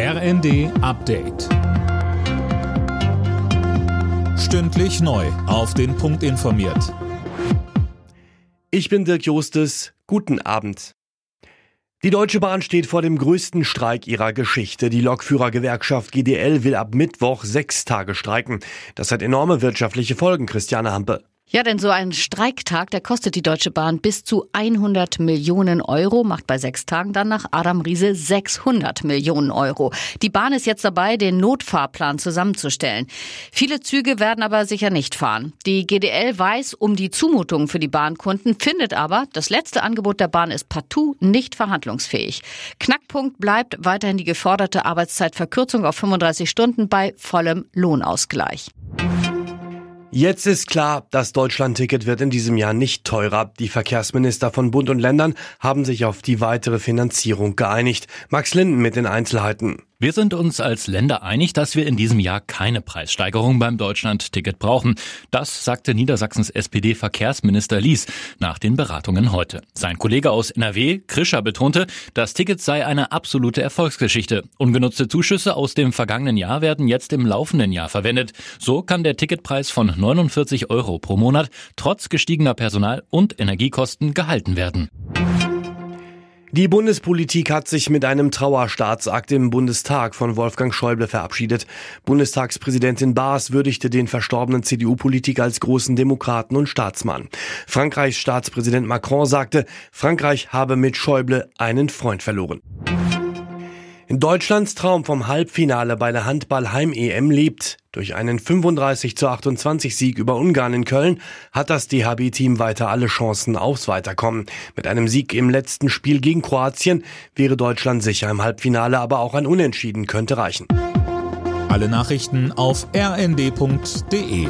RND Update. Stündlich neu. Auf den Punkt informiert. Ich bin Dirk Jostes. Guten Abend. Die Deutsche Bahn steht vor dem größten Streik ihrer Geschichte. Die Lokführergewerkschaft GDL will ab Mittwoch sechs Tage streiken. Das hat enorme wirtschaftliche Folgen, Christiane Hampe. Ja, denn so ein Streiktag, der kostet die Deutsche Bahn bis zu 100 Millionen Euro, macht bei sechs Tagen dann nach Adam Riese 600 Millionen Euro. Die Bahn ist jetzt dabei, den Notfahrplan zusammenzustellen. Viele Züge werden aber sicher nicht fahren. Die GDL weiß um die Zumutungen für die Bahnkunden, findet aber, das letzte Angebot der Bahn ist partout nicht verhandlungsfähig. Knackpunkt bleibt weiterhin die geforderte Arbeitszeitverkürzung auf 35 Stunden bei vollem Lohnausgleich. Jetzt ist klar, das Deutschlandticket wird in diesem Jahr nicht teurer. Die Verkehrsminister von Bund und Ländern haben sich auf die weitere Finanzierung geeinigt. Max Linden mit den Einzelheiten. Wir sind uns als Länder einig, dass wir in diesem Jahr keine Preissteigerung beim Deutschland-Ticket brauchen. Das sagte Niedersachsens SPD-Verkehrsminister Lies nach den Beratungen heute. Sein Kollege aus NRW, Krischer, betonte, das Ticket sei eine absolute Erfolgsgeschichte. Ungenutzte Zuschüsse aus dem vergangenen Jahr werden jetzt im laufenden Jahr verwendet. So kann der Ticketpreis von 49 Euro pro Monat trotz gestiegener Personal- und Energiekosten gehalten werden. Die Bundespolitik hat sich mit einem Trauerstaatsakt im Bundestag von Wolfgang Schäuble verabschiedet. Bundestagspräsidentin Baas würdigte den verstorbenen CDU-Politiker als großen Demokraten und Staatsmann. Frankreichs Staatspräsident Macron sagte, Frankreich habe mit Schäuble einen Freund verloren. In Deutschlands Traum vom Halbfinale bei der Handball-Heim-EM lebt. Durch einen 35 zu 28 Sieg über Ungarn in Köln hat das DHB-Team weiter alle Chancen aufs Weiterkommen. Mit einem Sieg im letzten Spiel gegen Kroatien wäre Deutschland sicher im Halbfinale, aber auch ein Unentschieden könnte reichen. Alle Nachrichten auf rnd.de